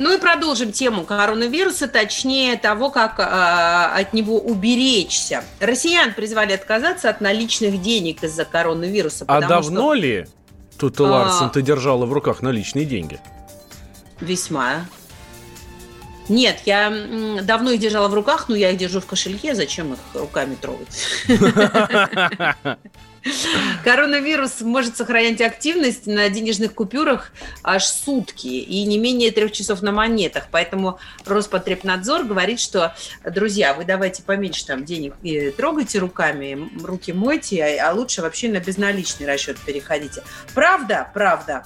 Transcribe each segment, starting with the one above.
Ну и продолжим тему коронавируса, точнее того, как э, от него уберечься. Россиян призвали отказаться от наличных денег из-за коронавируса. А давно что ли тут А. Ларсон ты держала в руках наличные деньги? Весьма. Нет, я давно их держала в руках, но я их держу в кошельке, зачем их руками трогать? Коронавирус может сохранять активность на денежных купюрах аж сутки и не менее трех часов на монетах. Поэтому Роспотребнадзор говорит, что, друзья, вы давайте поменьше там денег и трогайте руками, руки мойте, а а лучше вообще на безналичный расчет переходите. Правда, правда,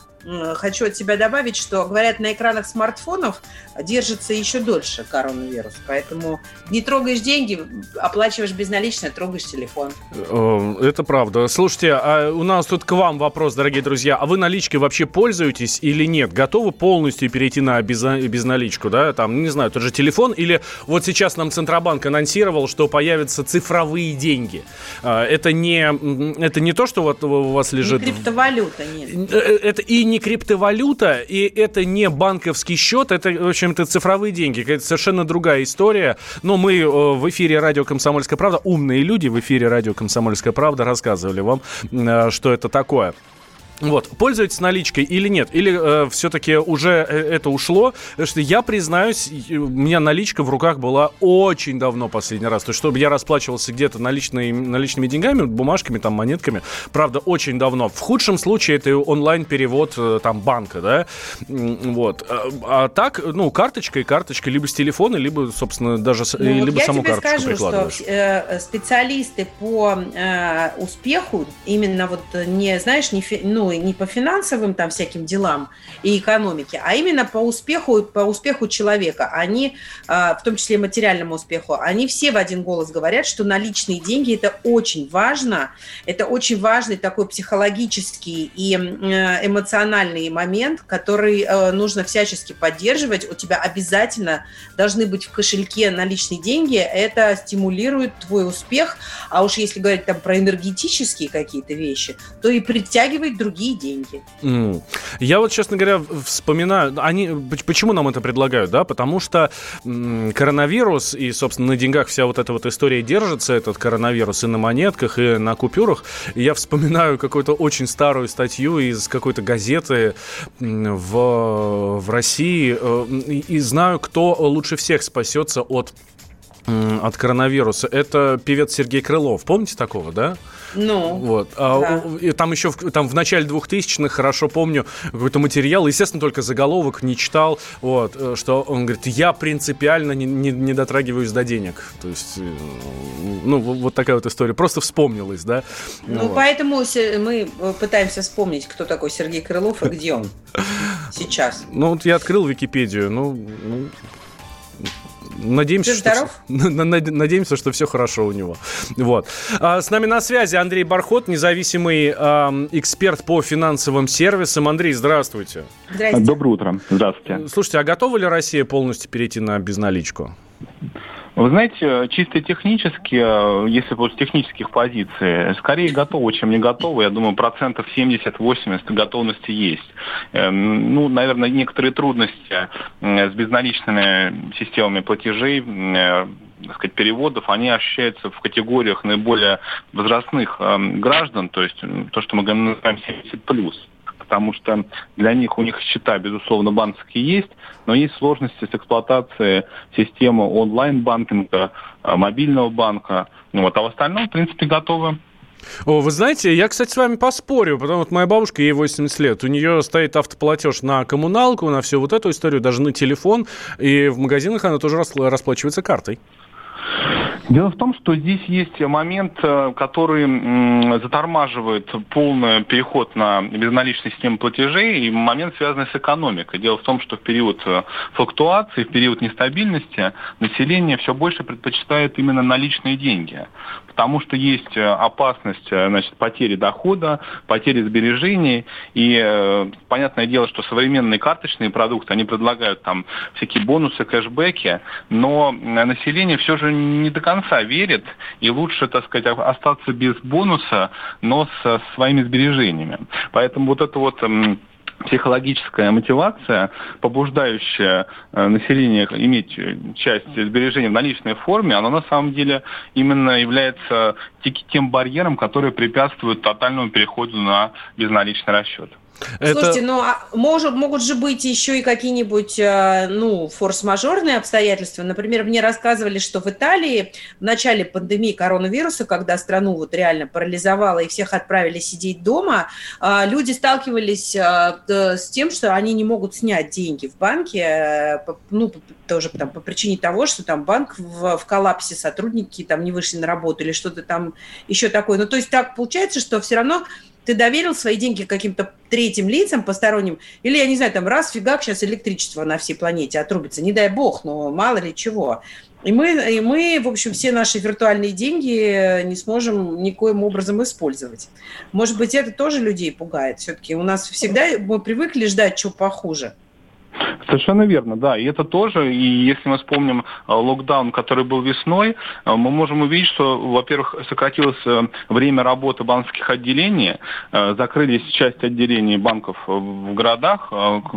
хочу от себя добавить, что, говорят, на экранах смартфонов держится еще дольше коронавирус. Поэтому не трогаешь деньги, оплачиваешь безналично, трогаешь телефон. Э, Это правда. Слушайте, а у нас тут к вам вопрос, дорогие друзья. А вы наличкой вообще пользуетесь или нет? Готовы полностью перейти на безна- безналичку, да? Там, не знаю, тот же телефон или вот сейчас нам Центробанк анонсировал, что появятся цифровые деньги. А, Это не, это не то, что вот у вас лежит... Не криптовалюта, нет. Э, Это и не криптовалюта, и это не банковский счет, это, в общем-то, цифровые деньги. Это совершенно другая история. Но мы э, в эфире радио «Комсомольская правда», умные люди в эфире радио «Комсомольская правда» рассказывали вам, э, что это такое. Вот, пользуетесь наличкой или нет? Или все-таки уже э, это ушло? Потому что я признаюсь, и у меня наличка в руках была очень давно последний раз. То есть, чтобы я расплачивался где-то наличной, наличными деньгами, бумажками, там, монетками, правда, очень давно. В худшем случае это онлайн-перевод э, там банка, да? Вот. А, а так, ну, карточкой, карточкой, либо с телефона, либо, собственно, даже Ну, вот либо я саму карточку скажу, прикладываешь. что э, специалисты по э, успеху, именно вот э, не, знаешь, не, фи- ну, не по финансовым там всяким делам и экономике, а именно по успеху, по успеху человека, они, э, в том числе материальному успеху, они все в один голос говорят, что наличные деньги – это очень важно, это очень важный такой психологический и э, эмоциональный момент, который э, нужно всячески поддерживать. У тебя обязательно должны быть в кошельке наличные деньги, это стимулирует твой успех. А уж если говорить там про энергетические какие-то вещи, то и притягивает другие деньги. М. Я вот, честно говоря, вспоминаю, они, поч- почему нам это предлагают, да, потому что м, коронавирус и, собственно, на деньгах вся вот эта вот история держится, этот коронавирус и на монетках, и на купюрах. Я вспоминаю какую-то очень старую статью из какой-то газеты в, в России э, и, и знаю, кто лучше всех спасется от от коронавируса. Это певец Сергей Крылов. Помните такого, да? Ну, Вот. А, Да. и там еще в, там в начале 2000-х, хорошо помню, какой-то материал, естественно, только заголовок не читал, вот, э, что он говорит, я принципиально не, не- не дотрагиваюсь до денег. То есть, э, ну, вот такая вот история. Просто вспомнилась, да? ну Вот. поэтому мы э, пытаемся вспомнить, кто такой Сергей Крылов и где он сейчас. Ну, вот я открыл Википедию, ну... Надеемся, Ты что надеемся, что все хорошо у него. Вот. А, с нами на связи Андрей Бархот, независимый эксперт по финансовым сервисам. Андрей, здравствуйте. Здрасте. Доброе утро. Здравствуйте. Слушайте, а готова ли Россия полностью перейти на безналичку? Вы знаете, чисто технически, э, если вот с технических позиций, скорее готовы, чем не готовы. Я думаю, процентов 70-80 готовности есть. Эм, Ну, наверное, некоторые трудности э, с безналичными системами платежей, э, так сказать, переводов, они ощущаются в категориях наиболее возрастных эм, граждан, то есть то, что мы называем 70+. Потому что для них у них счета, безусловно, банковские есть, но есть сложности с эксплуатацией системы онлайн-банкинга, э, мобильного банка. Ну Вот. А в остальном, в принципе, готовы. О, вы знаете, я, кстати, с вами поспорю, потому что моя бабушка, ей 80 лет, у нее стоит автоплатеж на коммуналку, на всю вот эту историю, даже на телефон, и в магазинах она тоже расплачивается картой. Дело в том, что здесь есть момент, э, который затормаживает полный переход на безналичную систему платежей, и момент, связанный с экономикой. Дело в том, что в период э, флуктуации, в период нестабильности население все больше предпочитает именно наличные деньги, потому что есть э, опасность значит, потери дохода, потери сбережений, и понятное дело, что современные карточные продукты, они предлагают там всякие бонусы, кэшбэки, но население все же не до конца верит, и лучше, так сказать, остаться без бонуса, но со своими сбережениями. Поэтому вот это вот психологическая мотивация, побуждающая э, население иметь часть сбережений в наличной форме, она на самом деле именно является тем барьером, который препятствует тотальному переходу на безналичный расчет. Это... Слушайте, ну а может, могут же быть еще и какие-нибудь э, ну, форс-мажорные обстоятельства. Например, мне рассказывали, что в Италии в начале пандемии коронавируса, когда страну вот реально парализовало и всех отправили сидеть дома, э, люди сталкивались э, с тем, что они не могут снять деньги в банке, ну, тоже там, по причине того, что там банк в, в коллапсе, сотрудники там не вышли на работу или что-то там еще такое. Ну, то есть так получается, что все равно ты доверил свои деньги каким-то третьим лицам, посторонним, или, я не знаю, там раз фигак сейчас электричество на всей планете отрубится, не дай бог, но мало ли чего. И мы, и мы, в общем, все наши виртуальные деньги не сможем никоим образом использовать. Может быть, это тоже людей пугает. Все-таки у нас всегда мы привыкли ждать чего похуже. Совершенно верно, да. И это тоже, и если мы вспомним э, локдаун, который был весной, э, мы можем увидеть, что, во-первых, сократилось э, время работы банковских отделений, закрылись часть отделений банков в городах,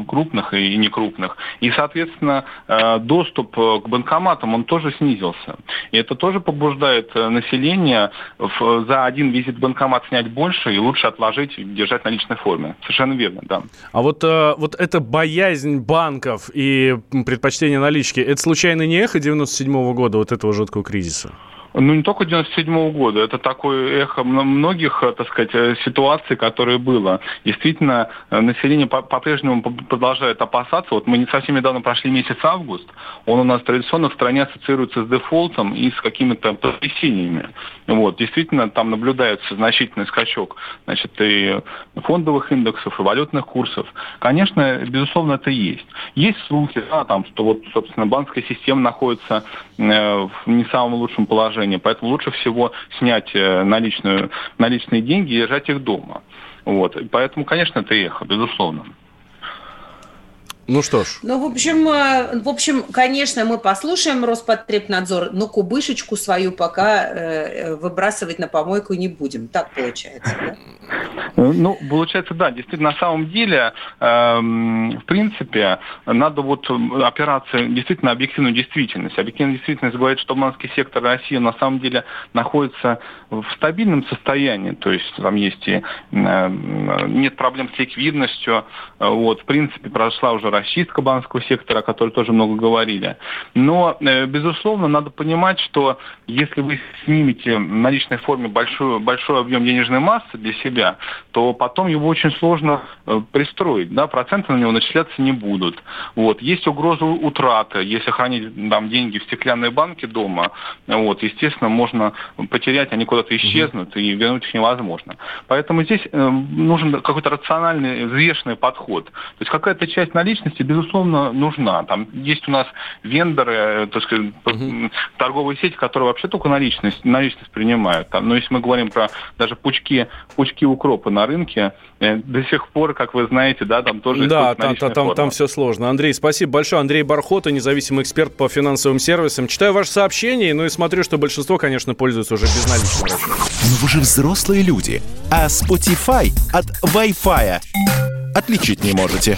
крупных и некрупных, и, соответственно, доступ к банкоматам, он тоже снизился. И это тоже побуждает население за один визит в банкомат снять больше и лучше отложить, держать на личной форме. Совершенно верно, да. А вот, вот эта боязнь и предпочтение налички, это случайно не эхо 97 -го года, вот этого жуткого кризиса? Ну, не только 97 -го года, это такое эхо многих, э, так сказать, э, ситуаций, которые было. Действительно, э, население по-прежнему продолжает опасаться. Вот мы не совсем недавно прошли месяц август, он у нас традиционно в стране ассоциируется с дефолтом и с какими-то потрясениями. Вот, действительно, там наблюдается значительный скачок, значит, и фондовых индексов, и валютных курсов. Конечно, безусловно, это есть. Есть слухи, да, там, что вот, собственно, банковская система находится в не самом лучшем положении, поэтому лучше всего снять э, наличную, наличные деньги и держать их дома. Вот. Поэтому, конечно, это эхо, безусловно. Ну что ж. Ну, в общем, э, в общем, конечно, мы послушаем Роспотребнадзор, но кубышечку свою пока э, выбрасывать на помойку не будем. Так получается, да? Ну, получается, да. Действительно, на самом деле, э, в принципе, надо вот опираться действительно на объективную действительность. Объективная действительность говорит, что банковский сектор России на самом деле находится в стабильном состоянии. То есть там есть и э, нет проблем с ликвидностью. Вот, в принципе, прошла уже расчистка банковского сектора, о которой тоже много говорили. Но, э, безусловно, надо понимать, что если вы снимете в наличной форме большой, большой объем денежной массы для себя, то потом его очень сложно э, пристроить. Да? Проценты на него начисляться не будут. Вот. Есть угроза утраты. Если хранить там, деньги в стеклянной банке дома, вот, естественно, можно потерять, они куда-то исчезнут, и вернуть их невозможно. Поэтому здесь э, нужен какой-то рациональный, взвешенный подход. То есть какая-то часть наличности безопасности, безусловно, нужна. Там есть у нас вендоры, э, так сказать, угу. торговые сети, которые вообще только наличность, наличность принимают. Там, но если мы говорим про даже пучки, пучки укропа на рынке, э, до сих пор, как вы знаете, да, там тоже Да, там, там, там, там все сложно. Андрей, спасибо большое. Андрей Бархота, независимый эксперт по финансовым сервисам. Читаю ваши сообщения, ну и смотрю, что большинство, конечно, пользуются уже безналичным Но вы же взрослые люди, а Spotify от Wi-Fi отличить не можете.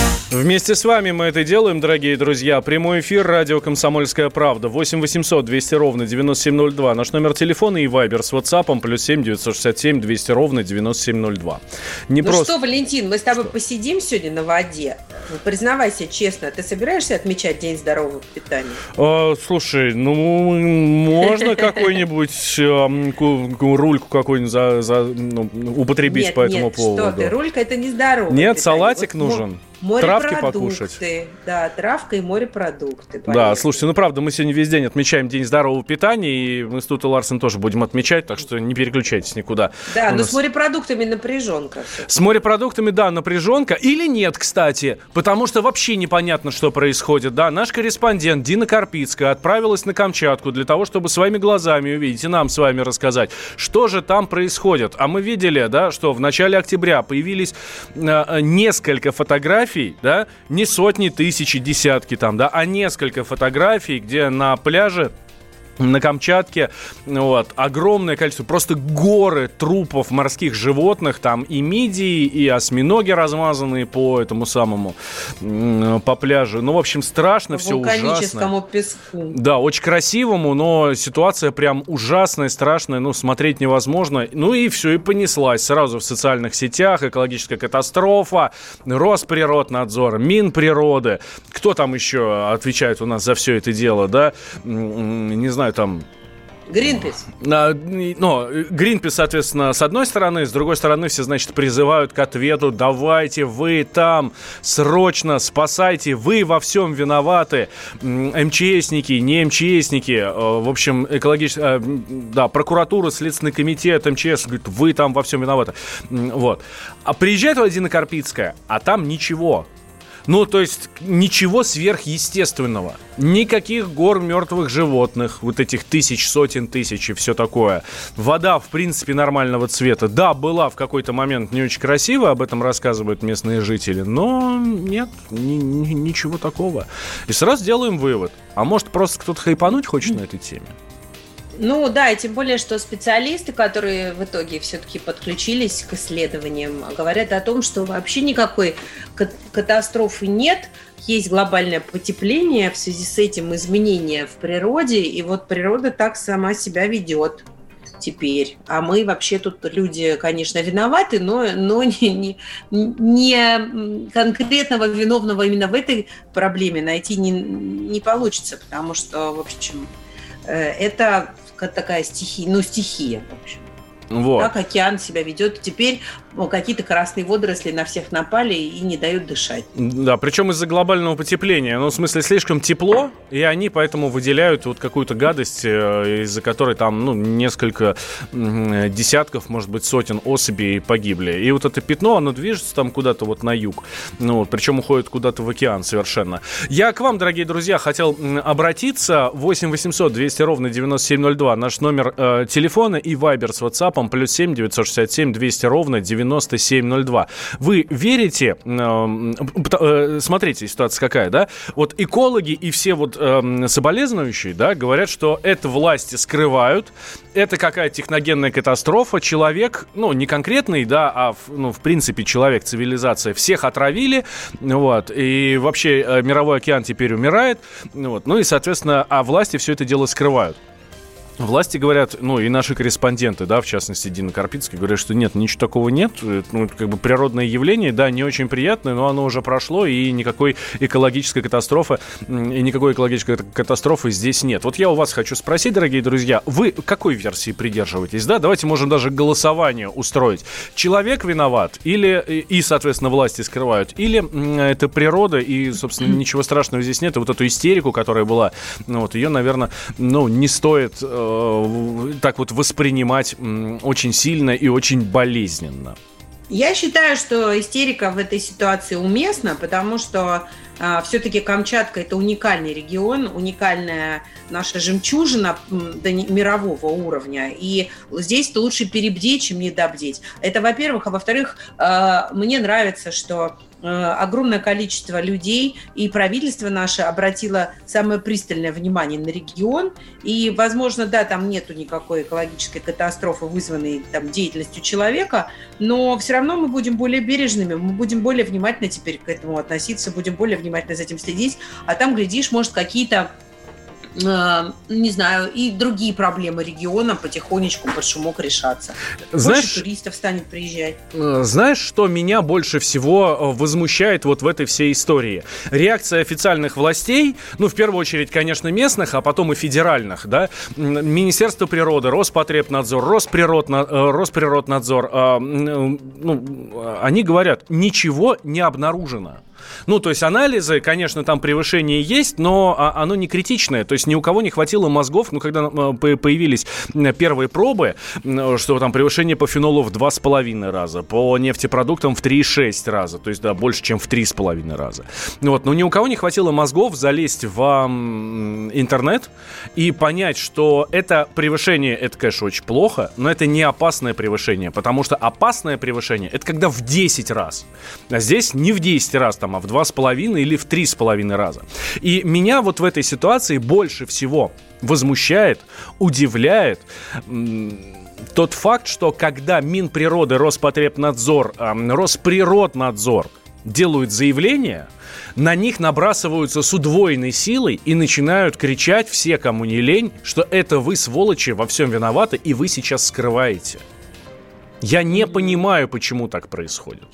Вместе с вами мы это делаем, дорогие друзья. Прямой эфир, радио «Комсомольская правда». 8 800 200 ровно 9702. Наш номер телефона и вайбер с WhatsApp плюс 7 967 200 ровно 9702. Не ну просто... что, Валентин, мы с тобой что? посидим сегодня на воде. Ну, признавайся честно, ты собираешься отмечать День здорового питания? А, слушай, ну, можно какой-нибудь рульку какой-нибудь ну, употребить по этому поводу? Нет, что ты, рулька это не здорово. Нет, салатик нужен. Травки покушать. Да, травка и морепродукты. Поверьте. Да, слушайте, ну правда, мы сегодня весь день отмечаем День здорового питания, и мы с Тут и Ларсен тоже будем отмечать, так что не переключайтесь никуда. Да, У но нас... с морепродуктами напряженка. С морепродуктами, да, напряженка. Или нет, кстати, потому что вообще непонятно, что происходит. Да, наш корреспондент Дина Карпицкая отправилась на Камчатку для того, чтобы своими глазами увидеть и нам с вами рассказать, что же там происходит. А мы видели, да, что в начале октября появились э, несколько фотографий фотографий, да, не сотни, тысячи, десятки там, да, а несколько фотографий, где на пляже на Камчатке, вот, огромное количество, просто горы трупов морских животных, там и мидии, и осьминоги размазанные по этому самому, по пляжу. Ну, в общем, страшно, все ужасно. песку. Да, очень красивому, но ситуация прям ужасная, страшная, ну, смотреть невозможно. Ну и все, и понеслась сразу в социальных сетях, экологическая катастрофа, Росприроднадзор, Минприроды. Кто там еще отвечает у нас за все это дело, да? Не знаю, там Гринпис. Ну, Гринпис, соответственно, с одной стороны, с другой стороны, все, значит, призывают к ответу, давайте, вы там, срочно спасайте, вы во всем виноваты. МЧСники, не МЧСники, э, в общем, экологическая, э, да, прокуратура, Следственный комитет, МЧС, говорит, вы там во всем виноваты. Вот. А приезжает Владимир Карпицкая, а там ничего. Ну, то есть ничего сверхъестественного. Никаких гор мертвых животных, вот этих тысяч, сотен тысяч и все такое. Вода, в принципе, нормального цвета. Да, была в какой-то момент не очень красивая, об этом рассказывают местные жители, но нет, ни, ни, ничего такого. И сразу делаем вывод. А может, просто кто-то хайпануть хочет на этой теме? Ну да, и тем более, что специалисты, которые в итоге все-таки подключились к исследованиям, говорят о том, что вообще никакой катастрофы нет, есть глобальное потепление, в связи с этим изменения в природе, и вот природа так сама себя ведет теперь. А мы вообще тут люди, конечно, виноваты, но, но не, не, не конкретного виновного именно в этой проблеме найти не, не получится, потому что, в общем, э, это такая стихия, ну, стихия, в общем. Вот. Как океан себя ведет. Теперь какие-то красные водоросли на всех напали и не дают дышать. Да, причем из-за глобального потепления. Ну, в смысле, слишком тепло, и они поэтому выделяют вот какую-то гадость, э, из-за которой там, ну, несколько десятков, может быть, сотен особей погибли. И вот это пятно, оно движется там куда-то вот на юг. Ну, вот, причем уходит куда-то в океан совершенно. Я к вам, дорогие друзья, хотел обратиться. 8 800 200 ровно 9702. Наш номер э, телефона и вайбер с WhatsApp плюс 7 967 200 ровно 97 9702. Вы верите, э, э, смотрите, ситуация какая, да? Вот экологи и все вот э, соболезнующие, да, говорят, что это власти скрывают, это какая техногенная катастрофа, человек, ну, не конкретный, да, а, ну, в принципе, человек, цивилизация, всех отравили, вот, и вообще э, мировой океан теперь умирает, вот, ну и, соответственно, а власти все это дело скрывают. Власти говорят, ну и наши корреспонденты, да, в частности Дина Карпицкий, говорят, что нет, ничего такого нет, ну, как бы природное явление, да, не очень приятное, но оно уже прошло, и никакой экологической катастрофы, и никакой экологической катастрофы здесь нет. Вот я у вас хочу спросить, дорогие друзья, вы какой версии придерживаетесь, да? Давайте можем даже голосование устроить. Человек виноват, или, и, соответственно, власти скрывают, или это природа, и, собственно, ничего страшного здесь нет, и вот эту истерику, которая была, ну, вот ее, наверное, ну, не стоит э, Э, так вот воспринимать очень сильно и очень болезненно? Я считаю, что истерика в этой ситуации уместна, потому что а, все-таки Камчатка это уникальный регион, уникальная наша жемчужина до мирового уровня. И здесь лучше перебдеть, чем недобдеть. Это, во-первых. А во-вторых, а, мне нравится, что огромное количество людей, и правительство наше обратило самое пристальное внимание на регион. И, возможно, да, там нету никакой экологической катастрофы, вызванной там, деятельностью человека, но все равно мы будем более бережными, мы будем более внимательно теперь к этому относиться, будем более внимательно за этим следить, а там, глядишь, может, какие-то Э, не знаю, и другие проблемы региона потихонечку под шумок решаться. Знаешь, больше туристов станет приезжать. Э, знаешь, что меня больше всего э, возмущает вот в этой всей истории? Реакция официальных властей, ну, в первую очередь, конечно, местных, а потом и федеральных, да, Министерство природы, Роспотребнадзор, Росприродна, Росприроднадзор, ну, они говорят, ничего не обнаружено. Ну, то есть анализы, конечно, там превышение есть, но а, оно не критичное. То есть ни у кого не хватило мозгов, ну, когда появились первые пробы, что там превышение по фенолу в 2,5 раза, по нефтепродуктам в 3,6 раза, то есть, да, больше, чем в 3,5 раза. Вот, но ни у кого не хватило мозгов залезть в интернет и понять, что это превышение, это, конечно, очень плохо, но это не опасное превышение, потому что опасное превышение, это когда в 10 раз. А здесь не в 10 раз, там, а в два с половиной или в три с половиной раза. И меня вот в этой ситуации больше всего возмущает, удивляет тот факт, что когда Минприроды, Роспотребнадзор, Росприроднадзор делают заявления, на них набрасываются с удвоенной силой и начинают кричать все, кому не лень, что это вы, сволочи, во всем виноваты, и вы сейчас скрываете. Я не понимаю, почему так происходит.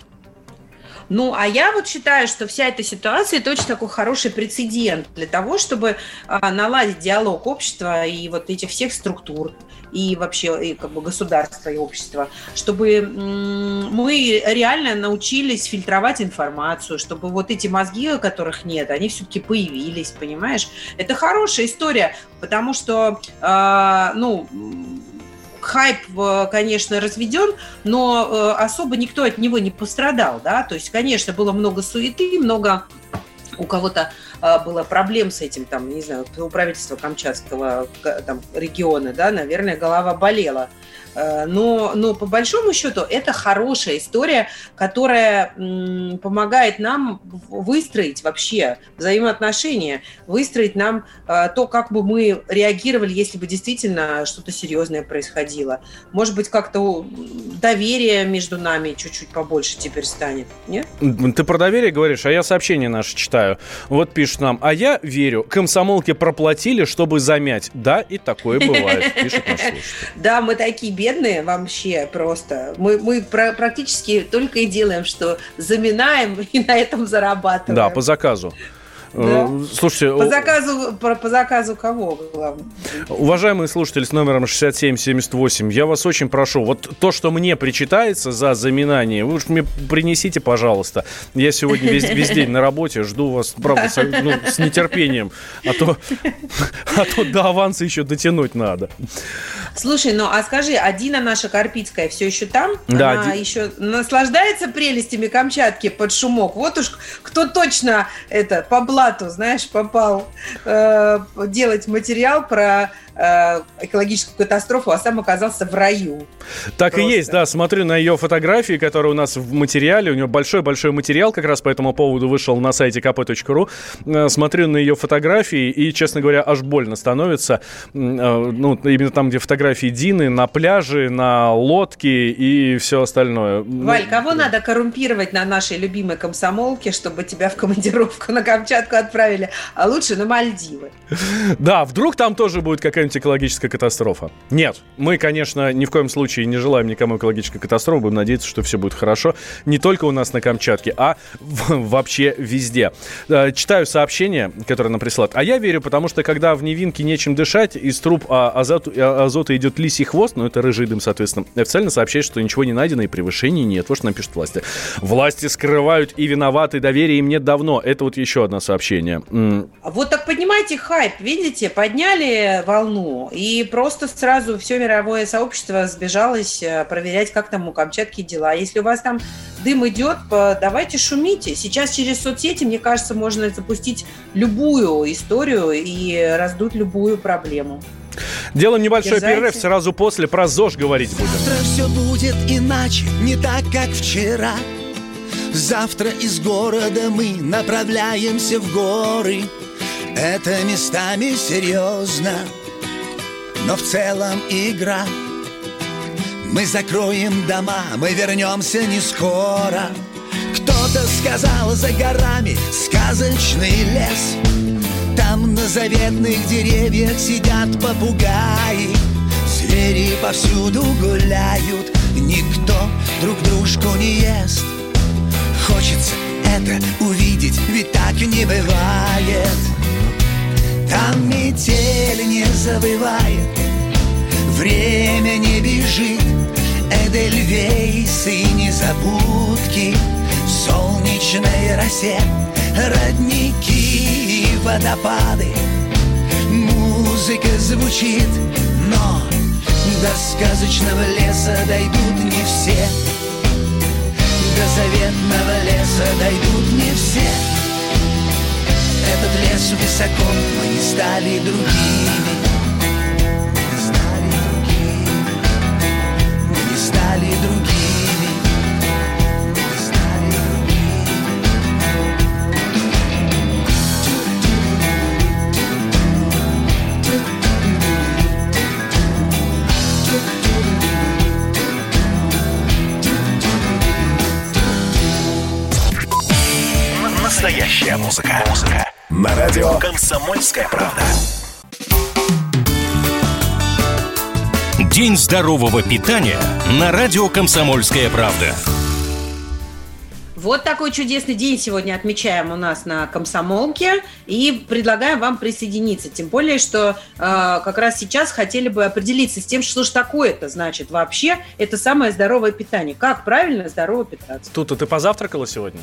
Ну, а я вот считаю, что вся эта ситуация – это очень такой хороший прецедент для того, чтобы а, наладить диалог общества и вот этих всех структур и вообще и как бы государства и общества, чтобы мы реально научились фильтровать информацию, чтобы вот эти мозги, которых нет, они все-таки появились, понимаешь? Это хорошая история, потому что, э, ну, хайп, э, конечно, разведен, но э, особо никто от него не пострадал, да, то есть, конечно, было много суеты, много у кого-то было проблем с этим, там, не знаю, у правительства Камчатского там, региона, да, наверное, голова болела. Э, но, но по большому счету это хорошая история, которая помогает нам выстроить вообще взаимоотношения, выстроить нам э, то, как бы мы реагировали, если бы действительно что-то серьезное происходило. Может быть, как-то доверие между нами чуть-чуть побольше теперь станет, нет? Ты про доверие говоришь, а я сообщение наше читаю. Вот пишет нам, а я верю, комсомолки проплатили, чтобы замять. Да, и такое бывает, пишет наш слушатель. Да, мы такие бедные вообще просто. Мы, мы практически только и делаем, что заминаем и на этом зарабатываем. Да, по заказу. Да? Э, слушайте, по заказу, по, по заказу кого? Главное? Уважаемые слушатели с номером 6778, я вас очень прошу, вот то, что мне причитается за заминание, вы уж мне принесите, пожалуйста. Я сегодня весь, весь день на работе, жду вас, правда, с, ну, с нетерпением, а то, а то до аванса еще дотянуть надо. Слушай, ну а скажи, а Дина наша Карпицкая все еще там? Да. Она Ди... еще наслаждается прелестями Камчатки под шумок? Вот уж кто точно это по блату, знаешь, попал э, делать материал про Э, экологическую катастрофу, а сам оказался в раю. Так Просто. и есть, да. Смотрю на ее фотографии, которые у нас в материале. У нее большой-большой материал как раз по этому поводу вышел на сайте kp.ru. Э, смотрю на ее фотографии и, честно говоря, аж больно становится. Э, ну, именно там, где фотографии Дины, на пляже, на лодке и все остальное. Ну, Валь, кого да. надо коррумпировать на нашей любимой комсомолке, чтобы тебя в командировку на Камчатку отправили, а лучше на Мальдивы? Да, вдруг там тоже будет какая-нибудь какая-нибудь экологическая катастрофа. Нет, мы, конечно, ни в коем случае не желаем никому экологической катастрофы. Будем надеяться, что все будет хорошо. Не только у нас на Камчатке, а вообще везде. Э, читаю сообщение, которое нам присылают. А я верю, потому что когда в Невинке нечем дышать, из труб а, а, азота идет лисий хвост, ну это рыжий дым, соответственно, официально сообщает, что ничего не найдено и превышений нет. Вот что нам пишут власти. Власти скрывают и виноваты, доверия им нет давно. Это вот еще одно сообщение. Вот так поднимайте хайп, видите, подняли волну волну. И просто сразу все мировое сообщество сбежалось э, проверять, как там у Камчатки дела. Если у вас там дым идет, давайте шумите. Сейчас через соцсети, мне кажется, можно запустить любую историю и раздуть любую проблему. Делаем небольшой Дерзайте. перерыв, сразу после про ЗОЖ говорить будем. Завтра все будет иначе, не так, как вчера. Завтра из города мы направляемся в горы Это местами серьезно Но в целом игра. Мы закроем дома, мы вернемся не скоро. Кто-то сказал за горами сказочный лес. Там на заветных деревьях сидят попугаи. Звери повсюду гуляют Никто друг дружку не ест. Хочется это увидеть, ведь так не бывает Там метель не забывает. Время не бежит. Эдельвейсы незабудки. В солнечной росе. Родники и водопады. Музыка звучит, но До сказочного леса дойдут не все. До заветного леса дойдут не все Этот лес высоко, мы не стали другими. Другими. Мы не стали другими. Не стали Настоящая музыка. Музыка. На радио «Комсомольская правда». День здорового питания на радио «Комсомольская правда». Вот такой чудесный день сегодня отмечаем у нас на Комсомолке и предлагаем вам присоединиться. Тем более, что э, как раз сейчас хотели бы определиться с тем, что же такое это значит вообще. Это самое здоровое питание. Как правильно здорово питаться? Тут ты позавтракала сегодня?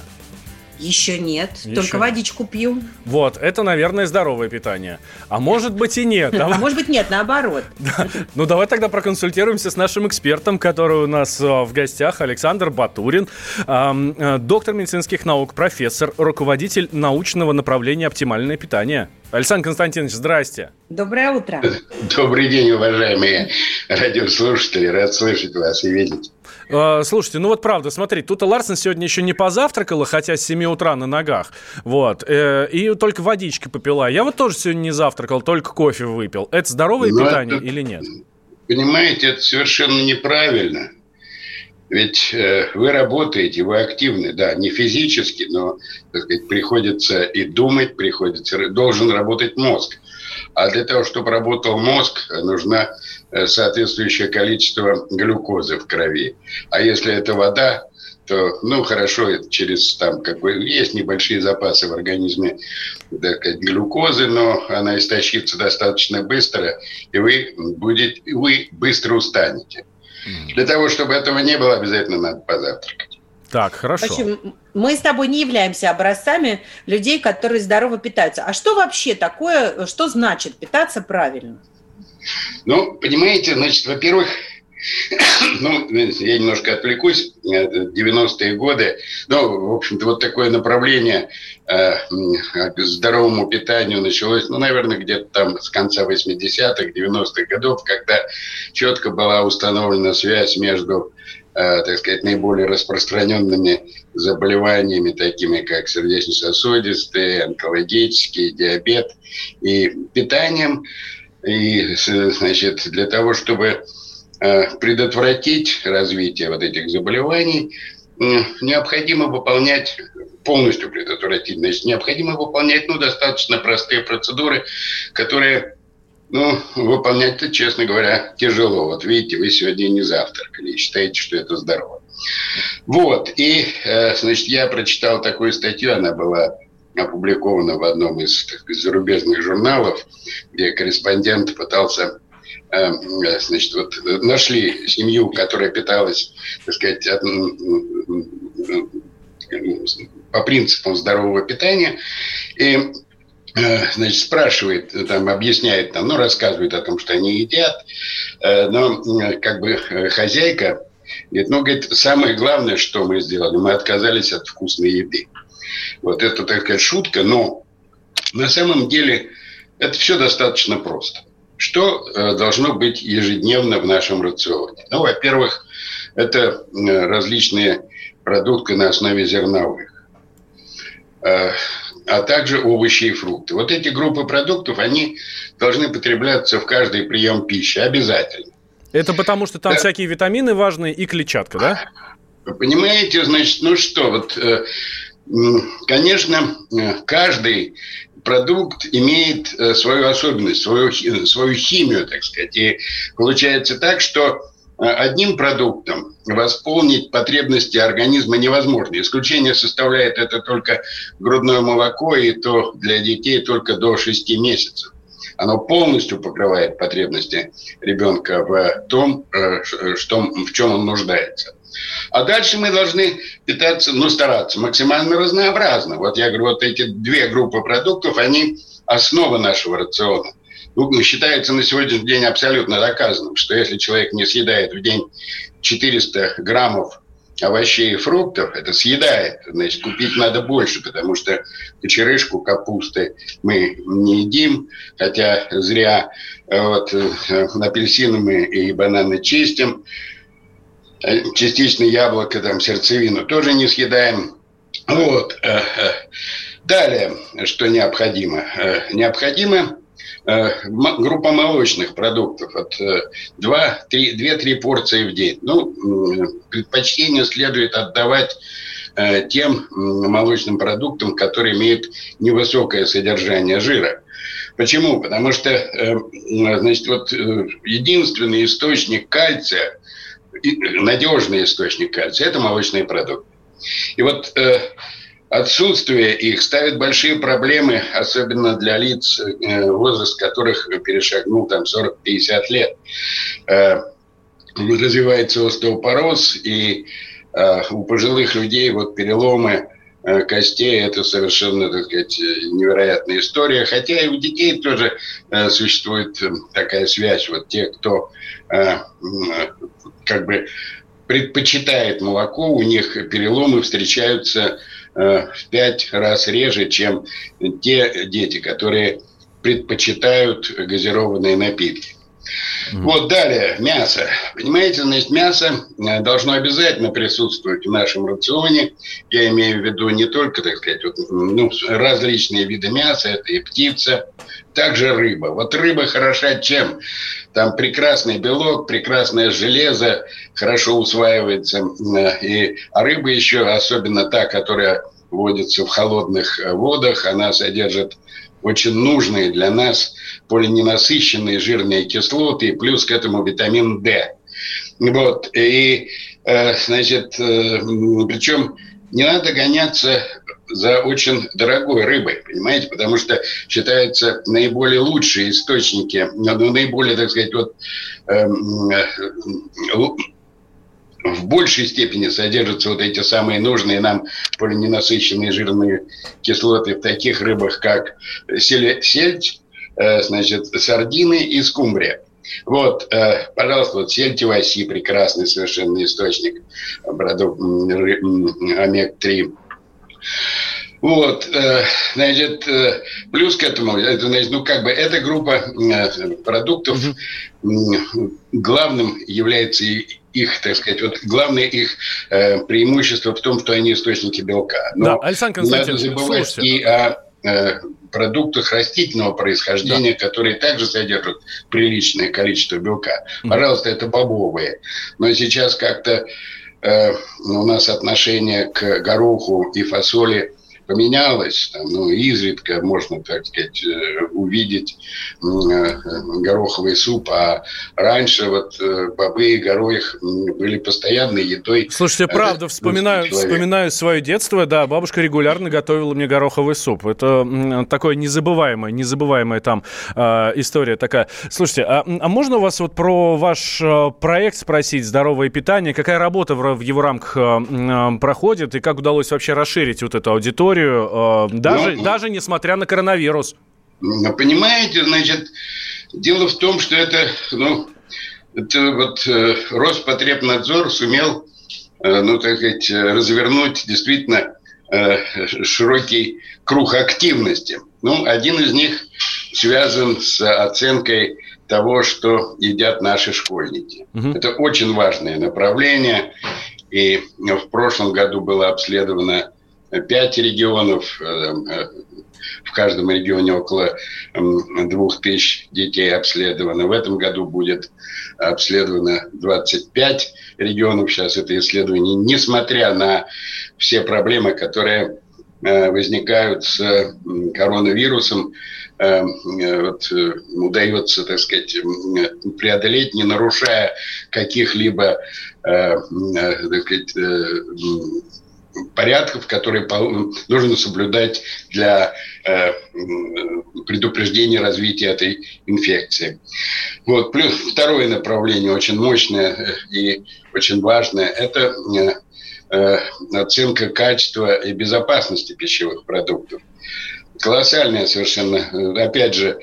Еще нет, Еще только нет. водичку пью. Вот, это, наверное, здоровое питание. А может быть и нет. А может быть нет, наоборот. Ну, давай тогда проконсультируемся с нашим экспертом, который у нас э, в гостях, Александр Батурин, э, доктор медицинских наук, профессор, руководитель научного направления «Оптимальное питание». Александр Константинович, здрасте. Доброе утро. Добрый день, уважаемые радиослушатели. Рад слышать вас и видеть. Э, Слушайте, ну вот правда, смотри, тут Ларсен сегодня еще не позавтракала, хотя с 7 утра на ногах, вот, э, и только водички попила. Я вот тоже сегодня не завтракал, только кофе выпил. Это здоровое Ну, питание это- или нет? Понимаете, это совершенно неправильно. Ведь э, вы работаете, вы активны, да, не физически, но, так сказать, приходится и думать, приходится, должен работать мозг. А для того, чтобы работал мозг, нужно э, соответствующее количество глюкозы в крови. А если это вода, то, ну, хорошо, это через там какой есть небольшие запасы в организме так сказать, глюкозы, но она истощится достаточно быстро, и вы будете, вы быстро устанете. Для того, чтобы этого не было, обязательно надо позавтракать. Так, хорошо. В общем, мы с тобой не являемся образцами людей, которые здорово питаются. А что вообще такое, что значит питаться правильно? Ну, понимаете, значит, во-первых, ну, я немножко отвлекусь, э, 90-е годы, ну, в общем-то, вот такое направление э, к здоровому питанию началось, ну, наверное, где-то там с конца 80-х, 90-х годов, когда четко была установлена связь между э, так сказать, наиболее распространенными заболеваниями, такими как сердечно-сосудистые, онкологические, диабет и питанием. И, значит, для того, чтобы э, предотвратить развитие вот этих заболеваний, необходимо выполнять полностью предотвратить, значит, необходимо выполнять, ну, достаточно простые процедуры, которые, ну, выполнять-то, честно говоря, тяжело. Вот видите, вы сегодня не завтракали и считаете, что это здорово. Вот, и, э, значит, я прочитал такую статью, она была опубликована в одном из так зарубежных журналов, где корреспондент пытался э, значит, вот нашли семью, которая питалась, так сказать, от, по принципам здорового питания, и значит, спрашивает, э, там, объясняет, там, ну, рассказывает о том, что они едят, э, но э, как бы э, хозяйка говорит, ну, говорит, самое главное, что мы сделали, мы отказались от вкусной еды. Вот это, так сказать, шутка, но на самом деле это все достаточно просто. Что э, должно быть ежедневно в нашем рационе? Ну, во-первых, это различные продукты на основе зерновых а также овощи и фрукты. Вот эти группы продуктов, они должны потребляться в каждый прием пищи обязательно. Это потому, что там да. всякие витамины важные и клетчатка, да? Вы понимаете, значит, ну что, вот, э, конечно, каждый продукт имеет э, свою особенность, свою, свою химию, так сказать. И получается так, что Э, одним продуктом восполнить потребности организма невозможно. Исключение составляет это только грудное молоко, и то для детей только до 6 месяцев. Оно полностью покрывает потребности ребенка в том, э, что, в чем он нуждается. А дальше мы должны питаться, ну, стараться максимально разнообразно. Вот я говорю, вот эти две группы продуктов, они основа нашего рациона – считается на сегодняшний день абсолютно доказанным, что если человек не съедает в день 400 граммов овощей и фруктов, это съедает. Значит, купить надо больше, потому что кочерышку капусты мы не едим, хотя зря вот, э, апельсины мы и бананы чистим, частично яблоко, там, сердцевину тоже не съедаем. Вот. Э, э. Далее, что необходимо? Необходимо Э, группа молочных продуктов от 2-3 порции в день. Ну, предпочтение следует отдавать э, тем молочным продуктам, которые имеют невысокое содержание жира. Почему? Потому что, э, значит, вот единственный источник кальция, надежный источник кальция, это молочные продукты. И вот Отсутствие их ставит большие проблемы, особенно для лиц, э, возраст которых перешагнул там 40-50 лет. Э, развивается остеопороз, и э, у пожилых людей вот переломы костей – это совершенно, так сказать, невероятная история. Хотя и у детей тоже существует такая связь. Вот те, кто как бы предпочитает молоко, у них переломы встречаются в пять раз реже, чем те дети, которые предпочитают газированные напитки. Mm. Вот далее, мясо. Понимаете, значит, мясо э, должно обязательно присутствовать в нашем рационе. Я имею в виду не только, так сказать, вот, ну, различные виды мяса, это и птица, также рыба. Вот рыба хороша чем? Там прекрасный белок, прекрасное железо, хорошо усваивается. Э, и, рыба еще, особенно та, которая водится в холодных э, водах, она содержит очень нужные для нас полиненасыщенные жирные кислоты, и плюс к этому витамин D. Вот, и, э, значит, причем не надо гоняться за очень дорогой рыбой, понимаете, потому что считается наиболее лучшие источники, ну, наиболее, так сказать, вот эм, э, в большей степени содержатся вот эти самые нужные нам полиненасыщенные жирные кислоты в таких рыбах, как сельдь, э, значит, сардины и скумбрия. Вот, э, пожалуйста, вот сельдь прекрасный совершенно источник продукт омег-3. Вот, э, значит, э, плюс к этому, это, значит, ну, как бы эта группа э, продуктов, главным является их, так сказать, вот главное их преимущество в том, что они источники белка. Но да, Александр Константинович, надо забывать слушайте. и о продуктах растительного происхождения, да. которые также содержат приличное количество белка. Пожалуйста, это бобовые. Но сейчас как-то у нас отношение к гороху и фасоли поменялось. Там, ну, изредка можно, так сказать, э, увидеть э, гороховый суп, а раньше вот э, бобы и горох были постоянной едой. Слушайте, правда, вспоминаю, вспоминаю свое детство, да, бабушка регулярно готовила мне гороховый суп. Это такое незабываемое, незабываемая там э, история такая. Слушайте, а, а можно у вас вот про ваш проект спросить «Здоровое питание»? Какая работа в, в его рамках э, проходит и как удалось вообще расширить вот эту аудиторию? Историю, э, даже, ну, даже несмотря на коронавирус. Ну, понимаете, значит, дело в том, что это, ну, это вот э, Роспотребнадзор сумел, э, ну, так сказать, развернуть действительно э, широкий круг активности. Ну, один из них связан с оценкой того, что едят наши школьники. Угу. Это очень важное направление. И в прошлом году было обследовано пять регионов. Э, э, в каждом регионе около двух тысяч детей обследовано. В этом году будет обследовано 25 регионов. Сейчас это исследование, несмотря на все проблемы, которые э, возникают с коронавирусом, вот, удается, так сказать, преодолеть, не нарушая каких-либо так сказать, порядков, которые нужно соблюдать для э, предупреждения развития этой инфекции. Вот. Плюс второе направление очень мощное э, и очень важное – это э, оценка качества и безопасности пищевых продуктов. Колоссальное совершенно, опять же,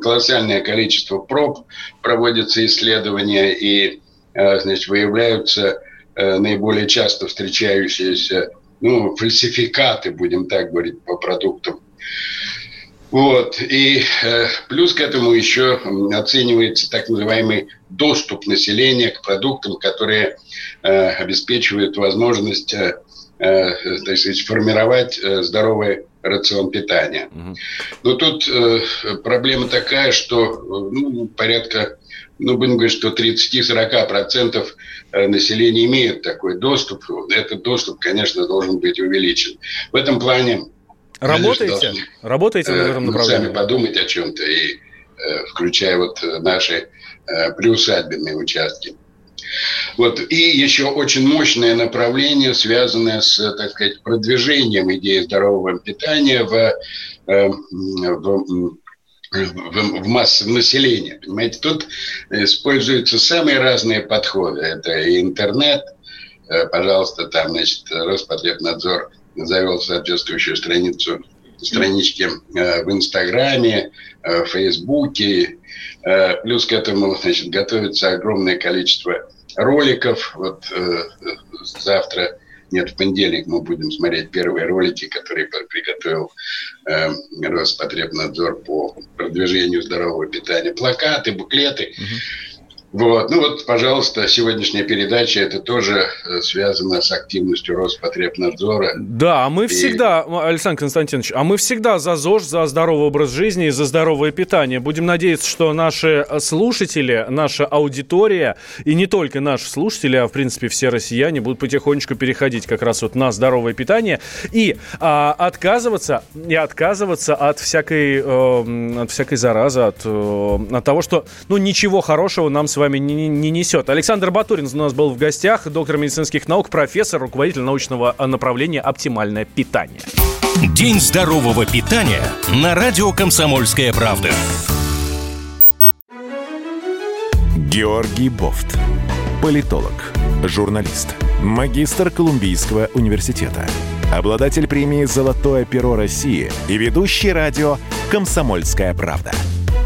колоссальное количество проб проводятся исследования и значит, выявляются Э, наиболее часто встречающиеся ну, фальсификаты, будем так говорить, по продуктам. Вот. И э, плюс к этому еще оценивается так называемый доступ населения к продуктам, которые э, обеспечивают возможность, э, э, так сказать, формировать э, здоровый рацион питания. Угу. Но тут э, проблема такая, что ну, порядка ну, будем говорить, что 30-40% э, населения имеют такой доступ. Этот доступ, конечно, должен быть увеличен. В этом плане... Работаете? Должны, Работаете в этом э, направлении? Сами подумать о чем-то, и э, включая вот наши приусадебные участки. Вот. И еще очень мощное направление, связанное с, так сказать, продвижением идеи здорового питания в, в в, в массовом населении. Понимаете, тут используются самые разные подходы. Это и интернет, э, пожалуйста, там, значит, Роспотребнадзор завел соответствующую страницу странички э, в Инстаграме, э, в Фейсбуке. Плюс к этому значит, готовится огромное количество роликов. Вот завтра нет, в понедельник мы будем смотреть первые ролики, которые приготовил э, Роспотребнадзор по продвижению здорового питания. Плакаты, буклеты. Угу. Вот. Ну вот, пожалуйста, сегодняшняя передача, это тоже э, связано с активностью Роспотребнадзора. Да, а мы и... всегда, Александр Константинович, а мы всегда за ЗОЖ, за здоровый образ жизни и за здоровое питание. Будем надеяться, что наши слушатели, наша аудитория, и не только наши слушатели, а в принципе все россияне будут потихонечку переходить как раз вот на здоровое питание и а, отказываться, и отказываться от всякой, э, от всякой заразы, от, э, от того, что ну, ничего хорошего нам с вами вами не, не несет. Александр Батурин у нас был в гостях, доктор медицинских наук, профессор, руководитель научного направления «Оптимальное питание». День здорового питания на радио «Комсомольская правда». Георгий Бофт. Политолог, журналист, магистр Колумбийского университета, обладатель премии «Золотое перо России» и ведущий радио «Комсомольская правда»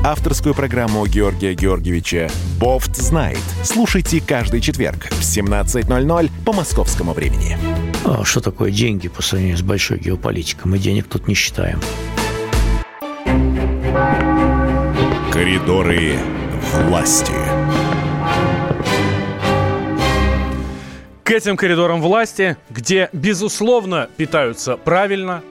авторскую программу Георгия Георгиевича «Бофт знает». Слушайте каждый четверг в 17.00 по московскому времени. А что такое деньги по сравнению с большой геополитикой? Мы денег тут не считаем. Коридоры власти. К этим коридорам власти, где, безусловно, питаются правильно,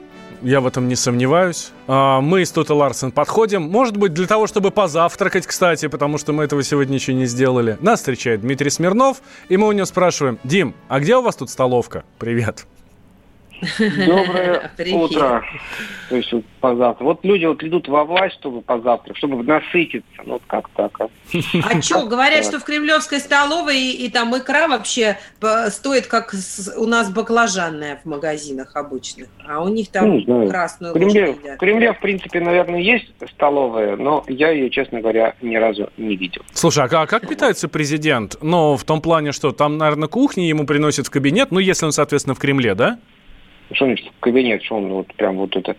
я в этом не сомневаюсь. А, мы с Тута Ларсен подходим. Может быть, для того, чтобы позавтракать, кстати, потому что мы этого сегодня еще не сделали. Нас встречает Дмитрий Смирнов, и мы у него спрашиваем, Дим, а где у вас тут столовка? Привет. Доброе утро. То есть вот позавтрак. Вот люди вот идут во власть, чтобы позавтрак, чтобы насытиться. Ну вот как так. А, а что, говорят, что в Кремлевской столовой и, и там икра вообще стоит, как у нас баклажанная в магазинах обычных. А у них там ну, красную в Кремле, в Кремле, в принципе, наверное, есть столовая, но я ее, честно говоря, ни разу не видел. Слушай, а как питается президент? Ну, в том плане, что там, наверное, кухни ему приносят в кабинет, ну, если он, соответственно, в Кремле, да? Что значит в кабинет, что он вот прям вот это...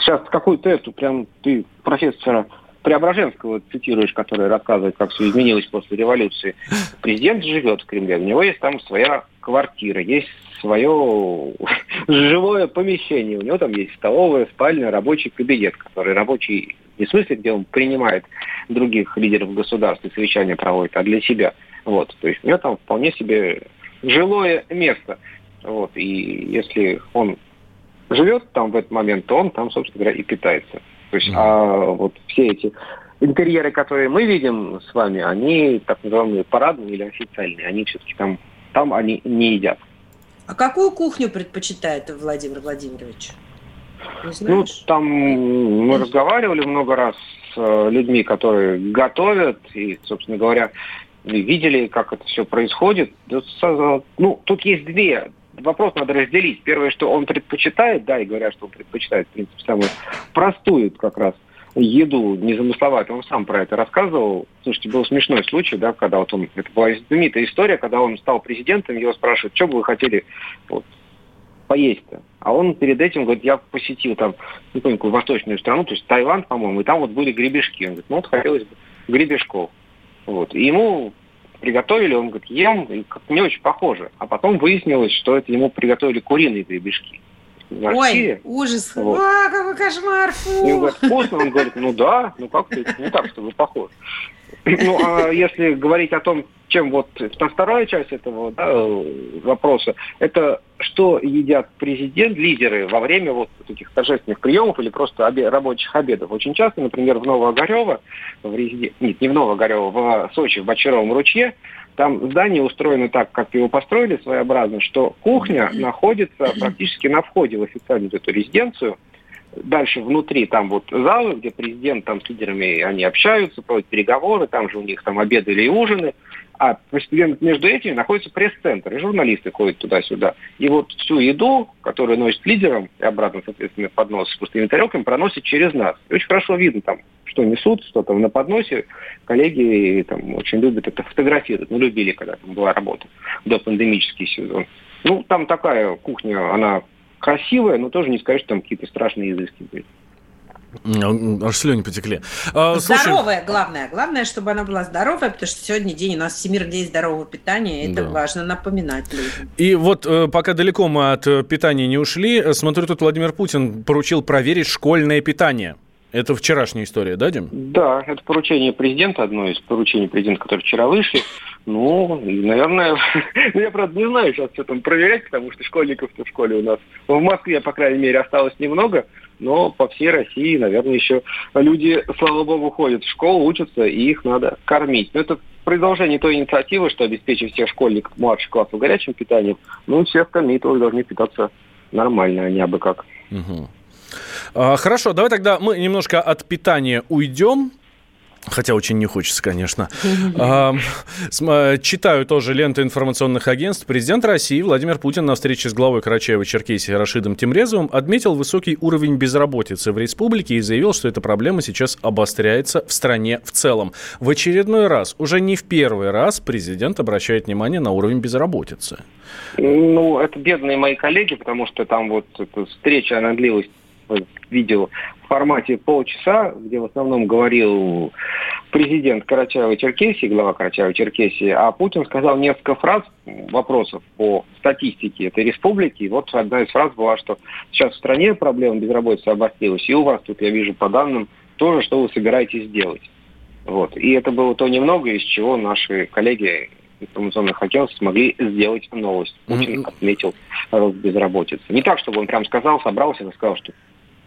Сейчас какую-то прям ты профессора Преображенского цитируешь, который рассказывает, как все изменилось после революции. Президент живет в Кремле, у него есть там своя квартира, есть свое живое помещение. У него там есть столовая, спальня, рабочий кабинет, который рабочий Не в смысле, где он принимает других лидеров государств и совещания проводит, а для себя. Вот. То есть у него там вполне себе жилое место. Вот. И если он живет там в этот момент, то он там, собственно говоря, и питается. То есть, а вот все эти интерьеры, которые мы видим с вами, они так называемые парадные или официальные, они все-таки там, там они не едят. А какую кухню предпочитает Владимир Владимирович? Ну, там мы разговаривали много раз с э, людьми, которые готовят, и, собственно говоря, видели, как это все происходит. Ну, тут есть две. Вопрос надо разделить. Первое, что он предпочитает, да, и говорят, что он предпочитает, в принципе, самую простую как раз еду, незамысловатую. Он сам про это рассказывал. Слушайте, был смешной случай, да, когда вот он, это была знаменитая история, когда он стал президентом, его спрашивают, что бы вы хотели вот, поесть-то. А он перед этим говорит, я посетил там, не помню, какую восточную страну, то есть Таиланд, по-моему, и там вот были гребешки. Он говорит, ну вот хотелось бы гребешков. Вот. И ему приготовили, он говорит, ем, и как не очень похоже. А потом выяснилось, что это ему приготовили куриные гребешки. Ой, ужас. Вот. А, какой кошмар. И он Фу. говорит, вкусно? Он говорит, ну да, ну как то не так, чтобы похож. Ну, а если говорить о том, чем вот вторая часть этого да, вопроса, это что едят президент, лидеры во время вот таких торжественных приемов или просто обе- рабочих обедов. Очень часто, например, в Новоогарево, в резиде... нет, не в Новоогарево, в Сочи, в Бочаровом ручье, там здание устроено так, как его построили своеобразно, что кухня находится практически на входе в официальную эту резиденцию, Дальше внутри там вот залы, где президент там с лидерами они общаются, проводят переговоры, там же у них там обеды или ужины. А постепенно между этими находится пресс-центр, и журналисты ходят туда-сюда. И вот всю еду, которую носит лидерам, и обратно, соответственно, поднос с пустыми тарелками, проносят через нас. И очень хорошо видно там, что несут, что там на подносе. Коллеги там очень любят это фотографировать. Ну, любили, когда там была работа до пандемический сезон. Ну, там такая кухня, она красивая, но тоже не сказать, что там какие-то страшные изыски были. Аж слюни потекли. А, слушай, Здоровая, главное. Главное, чтобы она была здоровая, потому что сегодня день у нас Всемирный день здорового питания. Это Да. важно напоминать людям. И вот э, пока далеко мы от э, питания не ушли, э, смотрю, тут Владимир Путин поручил проверить школьное питание. Это вчерашняя история, да, Дим? Да, это поручение президента, одно из поручений президента, которые вчера вышли. Ну, и, наверное, ну, я, правда, не знаю сейчас, что там проверять, потому что школьников-то в школе у нас в Москве, по крайней мере, осталось немного, но по всей России, наверное, еще люди, слава богу, ходят в школу, учатся, и их надо кормить. Но это продолжение той инициативы, что обеспечить всех школьников младших классов горячим питанием, ну, всех кормить тоже должны питаться нормально, а не абы как. Мгм. А, Хорошо, давай тогда мы немножко от питания уйдем. Хотя очень не хочется, конечно. А, см- Читаю тоже ленты информационных агентств. Президент России Владимир Путин на встрече с главой Карачаева-Черкесии Рашидом Тимрезовым отметил высокий уровень безработицы в республике и заявил, что эта проблема сейчас обостряется в стране в целом. В очередной раз, уже не в первый раз, президент обращает внимание на уровень безработицы. Ну, это бедные мои коллеги, потому что там вот эта встреча, она длилась, видео, в формате полчаса, где в основном говорил президент Карачаева-Черкесии, глава Карачаева-Черкесии, а Путин сказал несколько фраз, вопросов по статистике этой республики. И вот одна из фраз была, что сейчас в стране проблема безработицы обострилась, и у вас тут, я вижу по данным, тоже, что вы собираетесь делать. Вот. И это было то немного, из чего наши коллеги информационных агентств смогли сделать новость. Путин отметил рост безработицы. Не так, чтобы он прям сказал, собрался и сказал, что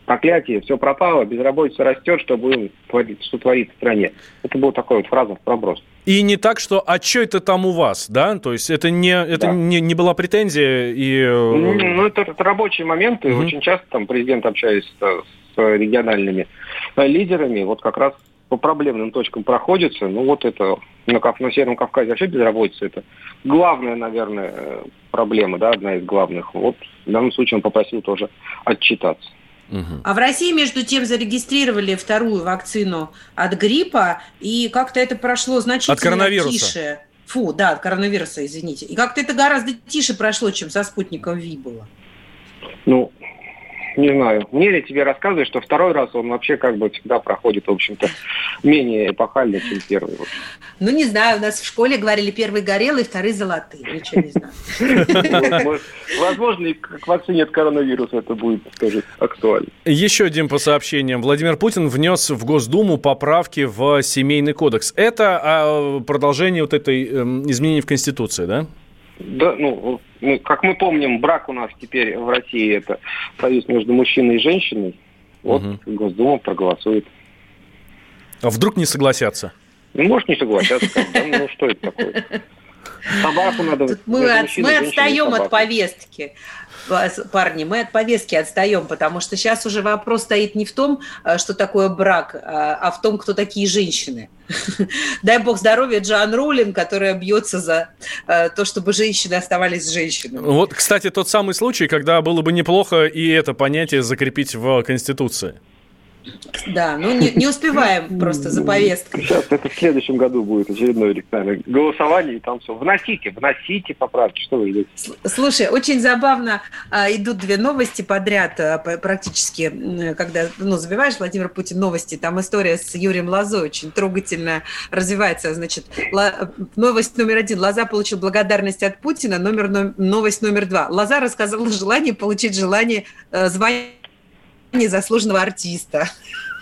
проклятие, все пропало, безработица растет, что будем творить, что творит в стране. Это была такая вот фраза в проброс. И не так, что «а что это там у вас?» да? То есть это не, это Да. не, не была претензия и... э, Ну, это, это рабочие моменты. Мгм. Очень часто там президент, общаясь с, с региональными э, лидерами, вот как раз по проблемным точкам проходится. Ну, вот это на, на Северном Кавказе вообще безработица. Это главная, наверное, э, проблема, да, одна из главных. Вот в данном случае он попросил тоже отчитаться. А в России, между тем, зарегистрировали вторую вакцину от гриппа, и как-то это прошло значительно От коронавируса. тише. Фу, да, от коронавируса, извините. И как-то это гораздо тише прошло, чем со спутником Ви было. Ну, Не знаю. Мне ли тебе рассказывать, что второй раз он вообще как бы всегда проходит, в общем-то, менее эпохально, чем первый. Ну, не знаю, у нас в школе говорили, первый горелый, вторые золотые. Ничего не знаю. Возможно, и к вакцине от коронавируса это будет тоже актуально. Еще, Дим, по сообщениям. Владимир Путин внес в Госдуму поправки в Семейный кодекс. Это а, продолжение вот этой эм, изменений в Конституции, да? Да, ну, ну, как мы помним, брак у нас теперь в России это союз между мужчиной и женщиной. Вот угу. Госдума проголосует. А вдруг не согласятся? Ну, может, не согласятся. Ну, что это такое? Собаку надо... мы, от, мы отстаем от повестки парни, мы от повестки отстаем, потому что сейчас уже вопрос стоит не в том, э, что такое брак, а, а в том, кто такие женщины. Дай бог здоровья Джоан Роулин, которая бьется за э, то, чтобы женщины оставались женщинами. Вот, кстати, тот самый случай, когда было бы неплохо и это понятие закрепить в Конституции. Да, ну не, не успеваем просто за повесткой. Сейчас это в следующем году будет очередное наверное, голосование, и там все. Вносите, вносите поправки, что вы идете. Слушай, очень забавно а, идут две новости подряд а, практически, когда ну, забиваешь Владимир Путин новости, там история с Юрием Лозой очень трогательно развивается. Значит, ла, новость номер один. Лоза получил благодарность от Путина, номер, новость номер два. Лоза рассказала желание получить желание э, звания незаслуженного артиста.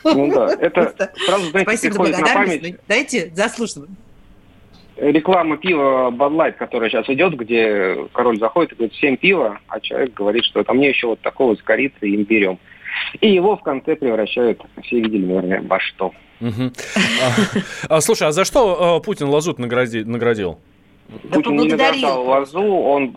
Ну да, это сразу, знаете, Спасибо за благодарность. Дайте заслуженного. Реклама пива Bud Light, которая сейчас идет, где король заходит и говорит, всем пива, а человек говорит, что там мне еще вот такого с корицей и имбирем. И его в конце превращают, все видели, наверное, во что. А, слушай, а за что э, Путин Лазут наградил? Да Путин не награждал Лазу, он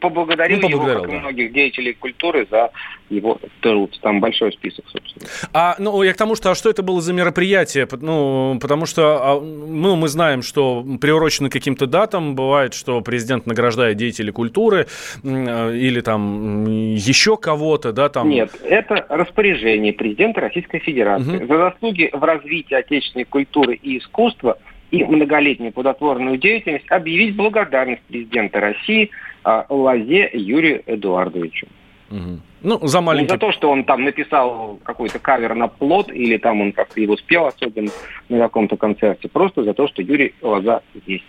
поблагодарил, ну, его, как да. многих деятелей культуры, за его труд. Там большой список, собственно. А, ну, я к тому, что, а что это было за мероприятие? Ну, потому что а, ну, мы знаем, что приурочено к каким-то датам. Бывает, что президент награждает деятелей культуры а, или там еще кого-то, да, там... Нет, это распоряжение президента Российской Федерации. Угу. За заслуги в развитии отечественной культуры и искусства – и многолетнюю плодотворную деятельность объявить благодарность президента России а, Лазе Юрию Эдуардовичу. Угу. Ну, за маленький... Не за то, что он там написал какой-то кавер на плод, или там он как-то его спел, особенно на каком-то концерте, просто за то, что Юрий Лоза есть.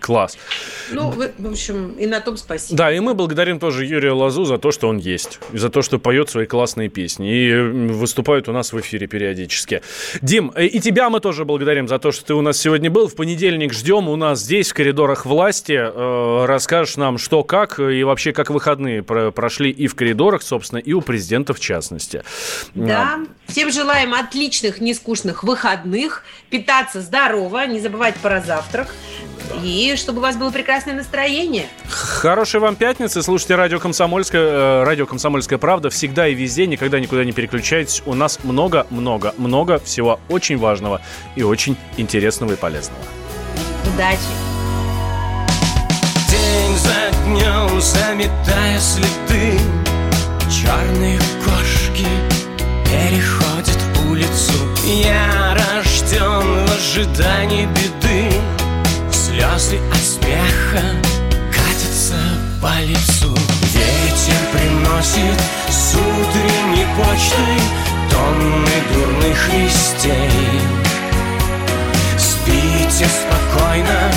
Класс. Ну, в общем, и на том спасибо. Да, и мы благодарим тоже Юрия Лазу за то, что он есть, и за то, что поет свои классные песни и выступает у нас в эфире периодически. Дим, э, и тебя мы тоже благодарим за то, что ты у нас сегодня был. В понедельник ждем у нас здесь, в коридорах власти. Э, расскажешь нам, что, как, и вообще, как выходные прошли и в коридорах, собственно, и у президента в частности. Да, всем желаем отличных, нескучных выходных, питаться здорово, не забывать про завтрак. И чтобы у вас было прекрасное настроение. Хорошей вам пятницы. Слушайте радио «Комсомольская», э, радио «Комсомольская правда» всегда и везде, никогда никуда не переключайтесь. У нас много-много-много всего очень важного и очень интересного и полезного. Удачи! День за днем заметая следы Черные кошки переходят улицу. Я рожден в ожидании беды. Слезы от смеха катятся по лицу. Ветер приносит с утренней почтой Тонны дурных вестей. Спите спокойно,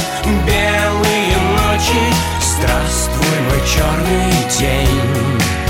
белые ночи. Здравствуй, мой черный день